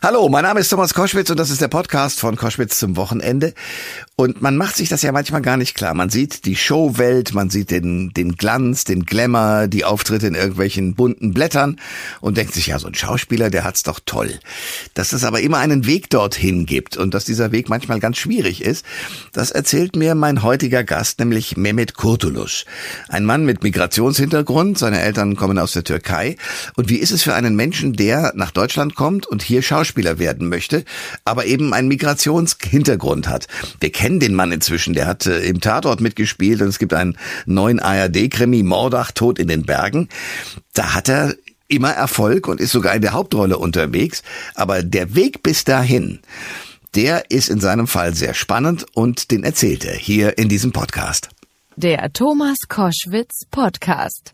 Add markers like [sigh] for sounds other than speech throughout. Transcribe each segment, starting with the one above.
Hallo, mein Name ist Thomas Koschwitz und das ist der Podcast von Koschwitz zum Wochenende. Und man macht sich das ja manchmal gar nicht klar. Man sieht die Showwelt, man sieht den, den Glanz, den Glamour, die Auftritte in irgendwelchen bunten Blättern und denkt sich, ja, so ein Schauspieler, der hat's doch toll. Dass es aber immer einen Weg dorthin gibt und dass dieser Weg manchmal ganz schwierig ist, das erzählt mir mein heutiger Gast, nämlich Mehmet Kurtuluş. Ein Mann mit Migrationshintergrund, seine Eltern kommen aus der Türkei. Und wie ist es für einen Menschen, der nach Deutschland kommt und hier Schauspieler Schauspieler werden möchte, aber eben einen Migrationshintergrund hat. Wir kennen den Mann inzwischen, der hat äh, im Tatort mitgespielt und es gibt einen neuen ARD-Krimi, Mordach, Tod in den Bergen. Da hat er immer Erfolg und ist sogar in der Hauptrolle unterwegs, aber der Weg bis dahin, der ist in seinem Fall sehr spannend und den erzählt er hier in diesem Podcast. Der Thomas Koschwitz Podcast.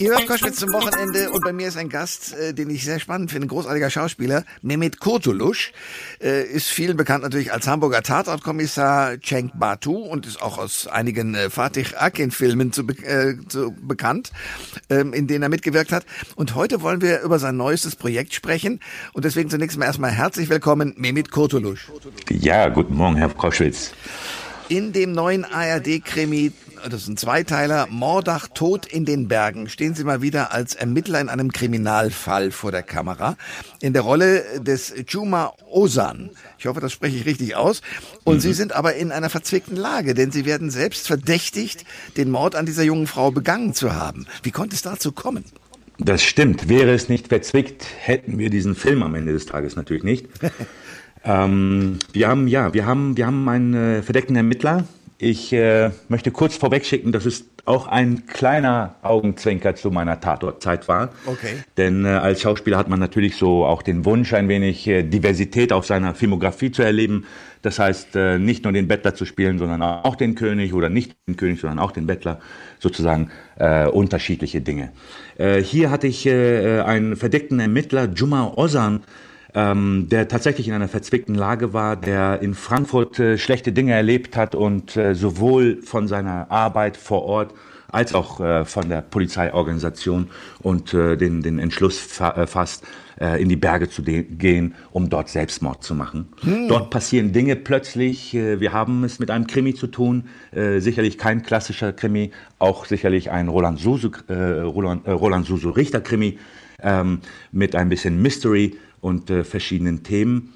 Ihr hört Koschwitz zum Wochenende und bei mir ist ein Gast, äh, den ich sehr spannend finde, ein großartiger Schauspieler, Mehmet Kurtuluş, äh, ist vielen bekannt natürlich als Hamburger Tatortkommissar Cenk Batu und ist auch aus einigen äh, Fatih Akin Filmen zu, äh, zu bekannt, ähm, in denen er mitgewirkt hat. Und heute wollen wir über sein neuestes Projekt sprechen und deswegen zunächst mal erstmal herzlich willkommen, Mehmet Kurtuluş. Ja, guten Morgen, Herr Koschwitz. In dem neuen ARD-Krimi, das ist ein Zweiteiler, Mordach Tod in den Bergen, stehen Sie mal wieder als Ermittler in einem Kriminalfall vor der Kamera. In der Rolle des Juma Osan. Ich hoffe, das spreche ich richtig aus. Und mhm. Sie sind aber in einer verzwickten Lage, denn Sie werden selbst verdächtigt, den Mord an dieser jungen Frau begangen zu haben. Wie konnte es dazu kommen? Das stimmt. Wäre es nicht verzwickt, hätten wir diesen Film am Ende des Tages natürlich nicht. [laughs] Ähm, wir haben, ja, wir haben, wir haben einen äh, verdeckten Ermittler. Ich äh, möchte kurz vorwegschicken, dass es auch ein kleiner Augenzwinker zu meiner Tatortzeit war. Okay. Denn äh, als Schauspieler hat man natürlich so auch den Wunsch, ein wenig äh, Diversität auf seiner Filmografie zu erleben. Das heißt, äh, nicht nur den Bettler zu spielen, sondern auch den König oder nicht den König, sondern auch den Bettler. Sozusagen äh, unterschiedliche Dinge. Äh, hier hatte ich äh, einen verdeckten Ermittler, Juma Ozan, ähm, der tatsächlich in einer verzwickten Lage war, der in Frankfurt äh, schlechte Dinge erlebt hat und äh, sowohl von seiner Arbeit vor Ort als auch äh, von der Polizeiorganisation und äh, den, den Entschluss fa äh, fasst, äh, in die Berge zu gehen, um dort Selbstmord zu machen. Hm. Dort passieren Dinge plötzlich. Wir haben es mit einem Krimi zu tun, sicherlich kein klassischer Krimi, auch sicherlich ein Roland Susu, Roland, Roland Susu Richter Krimi ähm, mit ein bisschen Mystery und äh, verschiedenen Themen.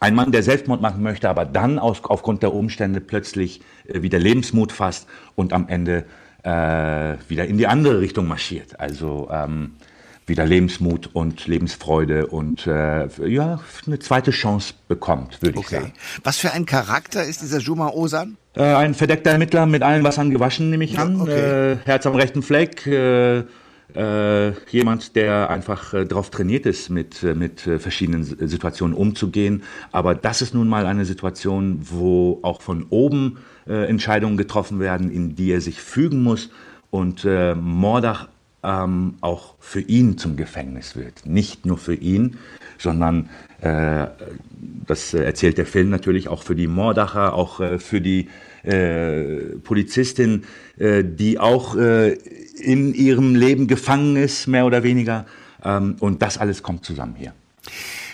Ein Mann, der Selbstmord machen möchte, aber dann aus, aufgrund der Umstände plötzlich äh, wieder Lebensmut fasst und am Ende äh, wieder in die andere Richtung marschiert. Also ähm, wieder Lebensmut und Lebensfreude und äh, ja, eine zweite Chance bekommt, würde okay. ich sagen. Was für ein Charakter ist dieser Juma Osan? Äh, ein verdeckter Ermittler mit allen Wassern gewaschen, nehme ich ja, an. Okay. Äh, Herz am rechten Fleck, äh, jemand, der einfach äh, darauf trainiert ist, mit, äh, mit äh, verschiedenen Situationen umzugehen. Aber das ist nun mal eine Situation, wo auch von oben äh, Entscheidungen getroffen werden, in die er sich fügen muss. Und äh, Mordach ähm, auch für ihn zum Gefängnis wird. Nicht nur für ihn, sondern äh, das erzählt der Film natürlich auch für die Mordacher, auch äh, für die äh, Polizistin, äh, die auch äh, in ihrem Leben gefangen ist, mehr oder weniger. Ähm, und das alles kommt zusammen hier.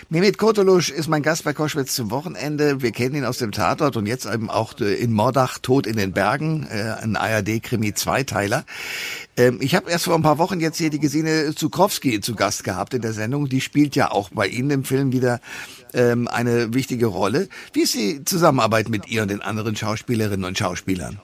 Mehmet Kurtulusch ist mein Gast bei Koschwitz zum Wochenende. Wir kennen ihn aus dem Tatort und jetzt eben auch in Mordach, Tod in den Bergen, äh, ein ARD-Krimi-Zweiteiler. Ähm, ich habe erst vor ein paar Wochen jetzt hier die Gesine Zukrowski zu Gast gehabt in der Sendung. Die spielt ja auch bei Ihnen im Film wieder ähm, eine wichtige Rolle. Wie ist die Zusammenarbeit mit ihr und den anderen Schauspielerinnen und Schauspielern?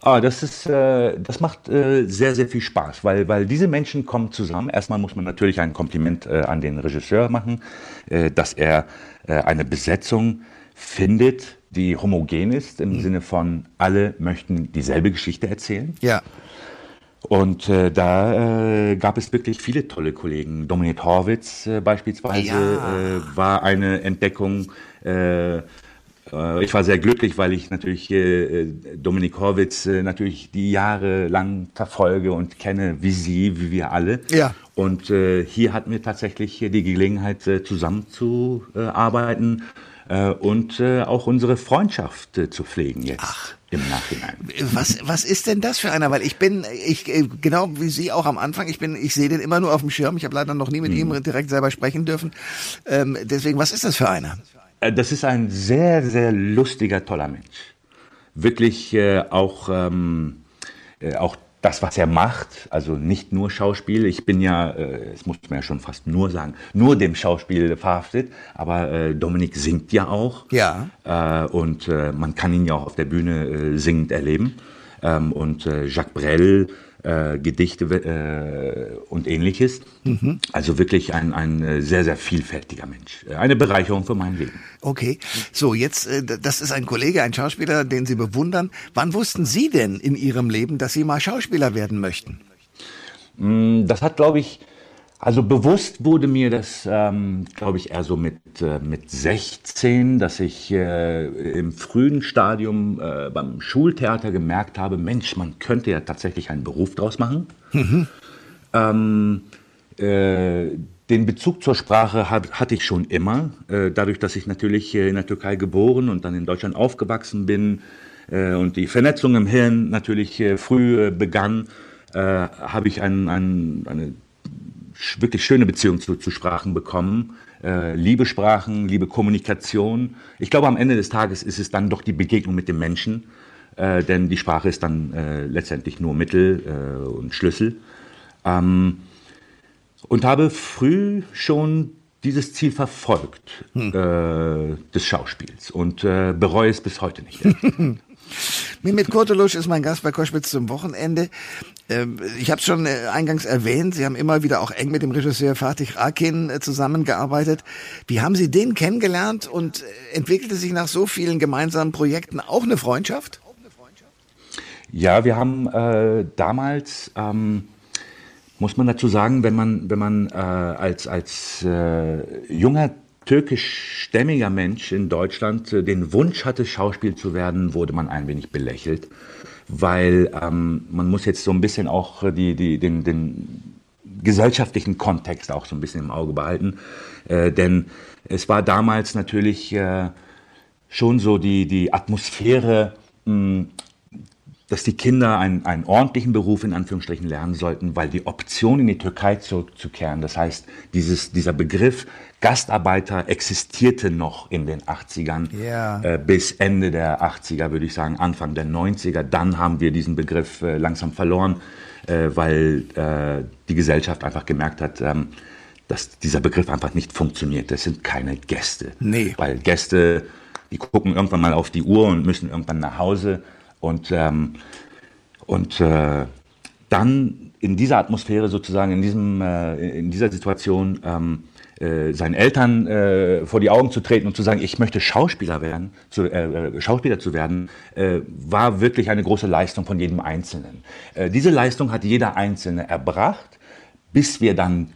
Ah, das ist, äh, das macht äh, sehr, sehr viel Spaß, weil, weil diese Menschen kommen zusammen. Erstmal muss man natürlich ein Kompliment äh, an den Regisseur machen, äh, dass er äh, eine Besetzung findet, die homogen ist, im mhm. Sinne von alle möchten dieselbe Geschichte erzählen. Ja. Und äh, da äh, gab es wirklich viele tolle Kollegen. Dominik Horwitz äh, beispielsweise ja. äh, war eine Entdeckung. Äh, ich war sehr glücklich, weil ich natürlich äh, Dominik Horwitz äh, natürlich die Jahre lang verfolge und kenne, wie Sie, wie wir alle. Ja. Und hier hatten wir tatsächlich die Gelegenheit, zusammenzuarbeiten und auch unsere Freundschaft zu pflegen jetzt. Ach. Im Nachhinein. Was, was ist denn das für einer? Weil ich bin, ich genau wie Sie auch am Anfang, ich bin, ich sehe den immer nur auf dem Schirm. Ich habe leider noch nie mit hm. ihm direkt selber sprechen dürfen. Ähm, deswegen, was ist das für einer? Äh, das ist ein sehr, sehr lustiger, toller Mensch. Wirklich äh, auch, ähm, äh, auch das, was er macht, also nicht nur Schauspiel. Ich bin ja, äh, das muss man ja schon fast nur sagen, nur dem Schauspiel verhaftet. Aber äh, Dominik singt ja auch. Ja. Äh, und äh, man kann ihn ja auch auf der Bühne äh, singend erleben. Ähm, und Jacques Brel äh, Gedichte äh, und ähnliches. Mhm. Also wirklich ein, ein äh, sehr, sehr vielfältiger Mensch. Eine Bereicherung für mein Leben. Okay, so jetzt, äh, das ist ein Kollege, ein Schauspieler, den Sie bewundern. Wann wussten Sie denn in Ihrem Leben, dass Sie mal Schauspieler werden möchten? Mm, das hat, glaube ich, also bewusst wurde mir das, ähm, glaube ich, eher so mit, äh, mit 16, dass ich äh, im frühen Stadium äh, beim Schultheater gemerkt habe, Mensch, man könnte ja tatsächlich einen Beruf draus machen. Mhm. Ähm, äh, den Bezug zur Sprache hab, hatte ich schon immer, äh, dadurch, dass ich natürlich in der Türkei geboren und dann in Deutschland aufgewachsen bin äh, und die Vernetzung im Hirn natürlich früh begann, habe ich ein, ein, eine wirklich schöne Beziehung zu, zu Sprachen bekommen. Äh, liebe Sprachen, liebe Kommunikation. Ich glaube, am Ende des Tages ist es dann doch die Begegnung mit dem Menschen, äh, denn die Sprache ist dann äh, letztendlich nur Mittel äh, und Schlüssel. Ähm, und habe früh schon dieses Ziel verfolgt hm. Des Schauspiels und bereue es bis heute nicht. [laughs] Mehmet Kurtulusch ist mein Gast bei Koschwitz zum Wochenende. Ähm, ich habe es schon äh, eingangs erwähnt, Sie haben immer wieder auch eng mit dem Regisseur Fatih Akin äh, zusammengearbeitet. Wie haben Sie den kennengelernt und äh, entwickelte sich nach so vielen gemeinsamen Projekten auch eine Freundschaft? Ja, wir haben äh, damals, ähm, muss man dazu sagen, wenn man, wenn man äh, als, als äh, junger türkischstämmiger Mensch in Deutschland den Wunsch hatte, Schauspiel zu werden, wurde man ein wenig belächelt weil ähm, man muss jetzt so ein bisschen auch die, die, den, den gesellschaftlichen Kontext auch so ein bisschen im Auge behalten. Äh, denn es war damals natürlich äh, schon so die, die Atmosphäre, mh, dass die Kinder einen, einen ordentlichen Beruf in Anführungsstrichen lernen sollten, weil die Option in die Türkei zurückzukehren, das heißt, dieses, dieser Begriff Gastarbeiter existierte noch in den 80ern yeah. äh, bis Ende der 80er, würde ich sagen, Anfang der 90er. Dann haben wir diesen Begriff äh, langsam verloren, äh, weil äh, die Gesellschaft einfach gemerkt hat, ähm, dass dieser Begriff einfach nicht funktioniert. Das sind keine Gäste. Nee. Weil Gäste, die gucken irgendwann mal auf die Uhr und müssen irgendwann nach Hause und, ähm, und äh, dann in dieser Atmosphäre sozusagen, in, diesem, äh, in dieser Situation, ähm, äh, seinen Eltern äh, vor die Augen zu treten und zu sagen, ich möchte Schauspieler werden, zu, äh, äh Schauspieler zu werden, äh, war wirklich eine große Leistung von jedem Einzelnen. Diese Leistung hat jeder Einzelne erbracht, bis wir dann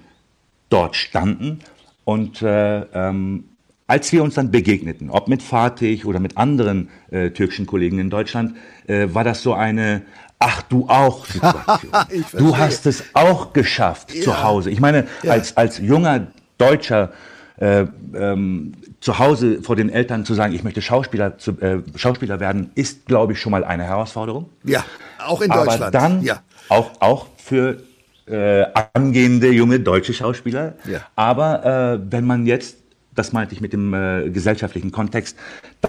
dort standen und äh, ähm, als wir uns dann begegneten, ob mit Fatih oder mit anderen äh, türkischen Kollegen in Deutschland, äh, war das so eine Ach, du auch [laughs] Situation. du hast es auch geschafft ja. zu Hause. Ich meine, ja. als, als junger Deutscher äh, ähm, zu Hause vor den Eltern zu sagen, ich möchte Schauspieler, zu, äh, Schauspieler werden, ist, glaube ich, schon mal eine Herausforderung. Ja, auch in Deutschland. Aber dann ja. auch, auch für äh, angehende junge deutsche Schauspieler. Ja. Aber äh, wenn man jetzt das meinte ich mit dem äh, gesellschaftlichen Kontext,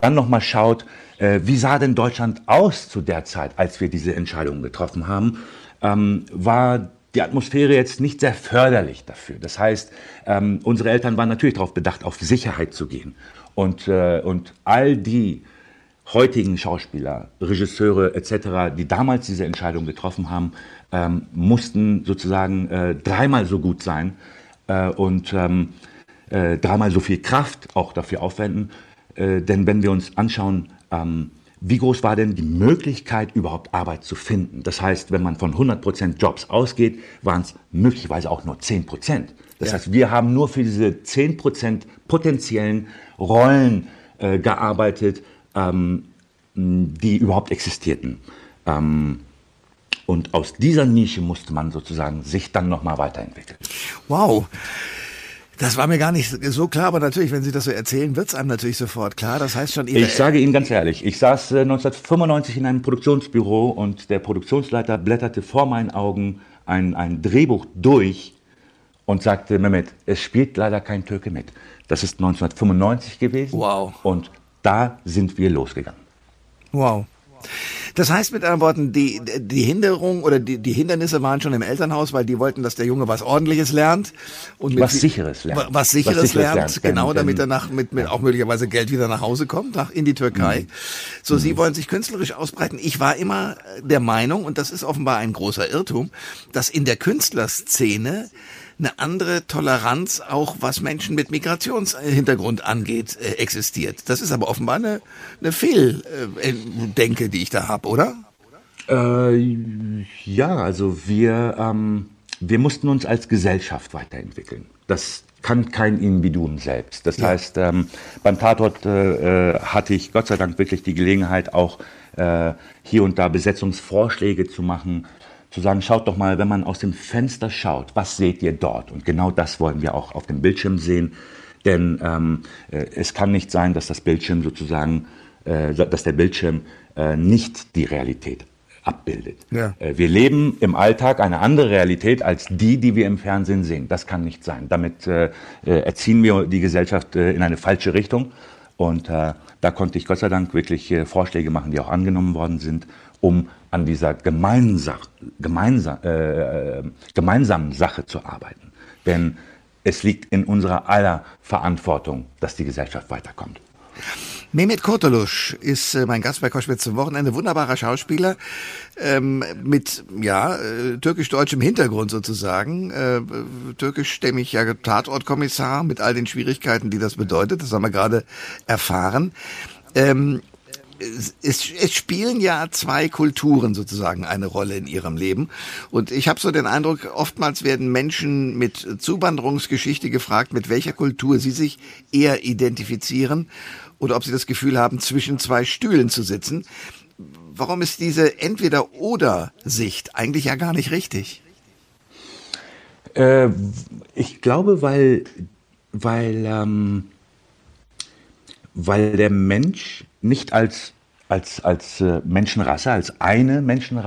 dann nochmal schaut, äh, wie sah denn Deutschland aus zu der Zeit, als wir diese Entscheidung getroffen haben, ähm, war die Atmosphäre jetzt nicht sehr förderlich dafür. Das heißt, ähm, unsere Eltern waren natürlich darauf bedacht, auf Sicherheit zu gehen. Und, äh, und all die heutigen Schauspieler, Regisseure etc., die damals diese Entscheidung getroffen haben, ähm, mussten sozusagen äh, dreimal so gut sein. Äh, und ähm, äh, dreimal so viel Kraft auch dafür aufwenden. Äh, denn wenn wir uns anschauen, ähm, wie groß war denn die Möglichkeit, überhaupt Arbeit zu finden? Das heißt, wenn man von 100% Jobs ausgeht, waren es möglicherweise auch nur 10%. Das ja. heißt, wir haben nur für diese 10% potenziellen Rollen äh, gearbeitet, ähm, die überhaupt existierten. Ähm, und aus dieser Nische musste man sozusagen sich dann nochmal weiterentwickeln. Wow. Das war mir gar nicht so klar, aber natürlich, wenn Sie das so erzählen, wird's einem natürlich sofort klar. Das heißt schon, Ihre Ich sage Ihnen ganz ehrlich, ich saß äh, 1995 in einem Produktionsbüro und der Produktionsleiter blätterte vor meinen Augen ein, ein Drehbuch durch und sagte, Mehmet, es spielt leider kein Türke mit. Das ist 1995 gewesen. Wow. Und da sind wir losgegangen. Wow. Das heißt mit anderen Worten, die, die Hinderung oder die, die Hindernisse waren schon im Elternhaus, weil die wollten, dass der Junge was ordentliches lernt und Was Sicheres lernt. wa- Was sicheres, Was Sicheres lernt, lernt, genau, denn- damit er nach, mit, mit auch möglicherweise Geld wieder nach Hause kommt, nach, in die Türkei. Mhm. So, Sie wollen sich künstlerisch ausbreiten. Ich war immer der Meinung, und das ist offenbar ein großer Irrtum, dass in der Künstlerszene eine andere Toleranz auch was Menschen mit Migrationshintergrund angeht äh, existiert. Das ist aber offenbar eine, eine Fehldenke, die ich da habe, oder? Äh, ja, also wir, ähm, wir mussten uns als Gesellschaft weiterentwickeln. Das kann kein Individuum selbst. Das heißt, ähm, beim Tatort äh, äh, hatte ich Gott sei Dank wirklich die Gelegenheit, auch äh, hier und da Besetzungsvorschläge zu machen, zu sagen, schaut doch mal, wenn man aus dem Fenster schaut, was seht ihr dort? Und genau das wollen wir auch auf dem Bildschirm sehen. Denn ähm, äh, es kann nicht sein, dass das Bildschirm sozusagen, äh, dass der Bildschirm äh, nicht die Realität abbildet. Ja. Äh, Wir leben im Alltag eine andere Realität als die, die wir im Fernsehen sehen. Das kann nicht sein. Damit äh, äh, erziehen wir die Gesellschaft äh, in eine falsche Richtung. Und äh, da konnte ich Gott sei Dank wirklich äh, Vorschläge machen, die auch angenommen worden sind, um an dieser gemeinsa gemeinsam, äh, äh, gemeinsamen Sache zu arbeiten. Denn es liegt in unserer aller Verantwortung, dass die Gesellschaft weiterkommt. Mehmet Kurtulusch ist äh, mein Gast bei Koschwitz zum Wochenende. Wunderbarer Schauspieler ähm, mit ja äh, türkisch-deutschem Hintergrund sozusagen. Äh, ja Tatortkommissar mit all den Schwierigkeiten, die das bedeutet. Das haben wir gerade erfahren. Ähm, es, es, spielen ja zwei Kulturen sozusagen eine Rolle in ihrem Leben. Und ich habe so den Eindruck, oftmals werden Menschen mit Zuwanderungsgeschichte gefragt, mit welcher Kultur sie sich eher identifizieren oder ob sie das Gefühl haben, zwischen zwei Stühlen zu sitzen. Warum ist diese Entweder-Oder-Sicht eigentlich ja gar nicht richtig? Äh, ich glaube, weil, weil, ähm, weil der Mensch nicht als, als, als äh, Menschenrasse, als eine Menschenrasse